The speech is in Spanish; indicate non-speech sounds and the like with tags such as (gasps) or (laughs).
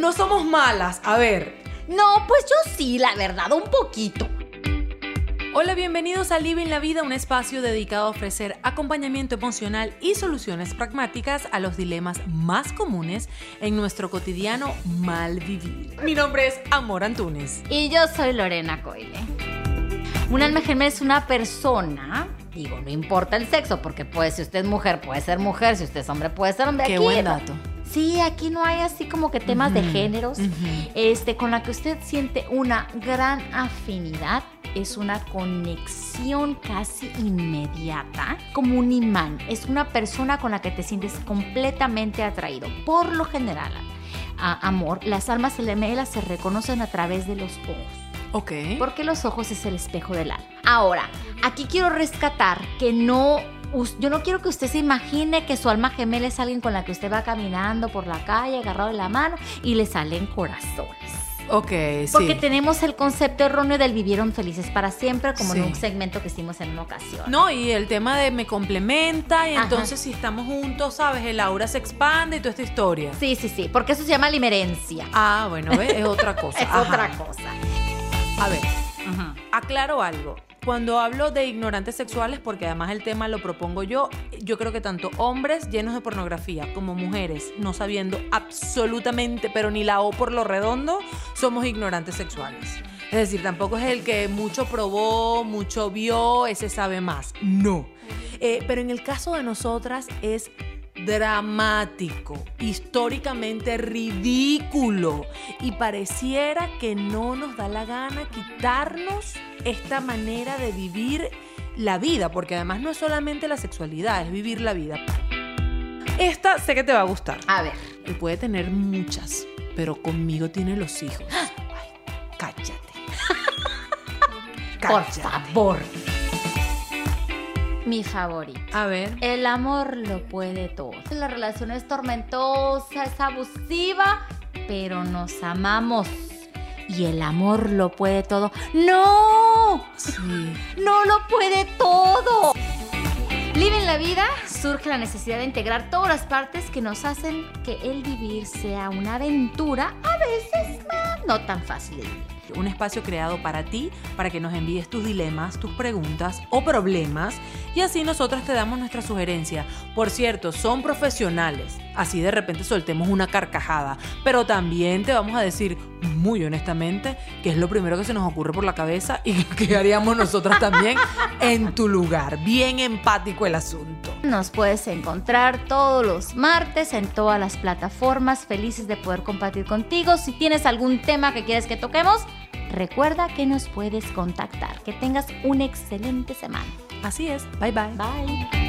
no somos malas. A ver. No, pues yo sí, la verdad, un poquito. Hola, bienvenidos a Living la Vida, un espacio dedicado a ofrecer acompañamiento emocional y soluciones pragmáticas a los dilemas más comunes en nuestro cotidiano mal vivir. Mi nombre es Amor Antunes. Y yo soy Lorena Coile. Un alma gemela es una persona, digo, no importa el sexo, porque puede, si usted es mujer, puede ser mujer, si usted es hombre, puede ser hombre. Qué Aquí- buen dato. Sí, aquí no hay así como que temas de géneros. Este, con la que usted siente una gran afinidad, es una conexión casi inmediata, como un imán. Es una persona con la que te sientes completamente atraído. Por lo general, a- amor, las almas gemelas se reconocen a través de los ojos. Ok. Porque los ojos es el espejo del alma. Ahora, aquí quiero rescatar que no. Yo no quiero que usted se imagine que su alma gemela es alguien con la que usted va caminando por la calle, agarrado de la mano y le salen corazones. Ok, sí. Porque tenemos el concepto erróneo del vivieron felices para siempre, como en un segmento que hicimos en una ocasión. No, y el tema de me complementa y Ajá. entonces si estamos juntos, ¿sabes? El aura se expande y toda esta historia. Sí, sí, sí, porque eso se llama limerencia. Ah, bueno, ¿ves? es otra (laughs) cosa. es Ajá. otra cosa. A ver, aclaro algo. Cuando hablo de ignorantes sexuales, porque además el tema lo propongo yo, yo creo que tanto hombres llenos de pornografía como mujeres no sabiendo absolutamente, pero ni la O por lo redondo, somos ignorantes sexuales. Es decir, tampoco es el que mucho probó, mucho vio, ese sabe más. No. Eh, pero en el caso de nosotras es dramático, históricamente ridículo y pareciera que no nos da la gana quitarnos esta manera de vivir la vida, porque además no es solamente la sexualidad, es vivir la vida. Esta sé que te va a gustar. A ver, Él puede tener muchas, pero conmigo tiene los hijos. (gasps) Ay, cállate. (laughs) por Cállate. favor. Mi favorito. A ver. El amor lo puede todo. La relación es tormentosa, es abusiva, pero nos amamos. Y el amor lo puede todo. ¡No! Sí. ¡No lo puede todo! Living la vida surge la necesidad de integrar todas las partes que nos hacen que el vivir sea una aventura, a veces no tan fácil de vivir. Un espacio creado para ti, para que nos envíes tus dilemas, tus preguntas o problemas y así nosotras te damos nuestra sugerencia. Por cierto, son profesionales, así de repente soltemos una carcajada, pero también te vamos a decir muy honestamente que es lo primero que se nos ocurre por la cabeza y (laughs) que haríamos nosotras también en tu lugar. Bien empático el asunto. Nos puedes encontrar todos los martes en todas las plataformas, felices de poder compartir contigo. Si tienes algún tema que quieres que toquemos, recuerda que nos puedes contactar. Que tengas una excelente semana. Así es. Bye bye. Bye.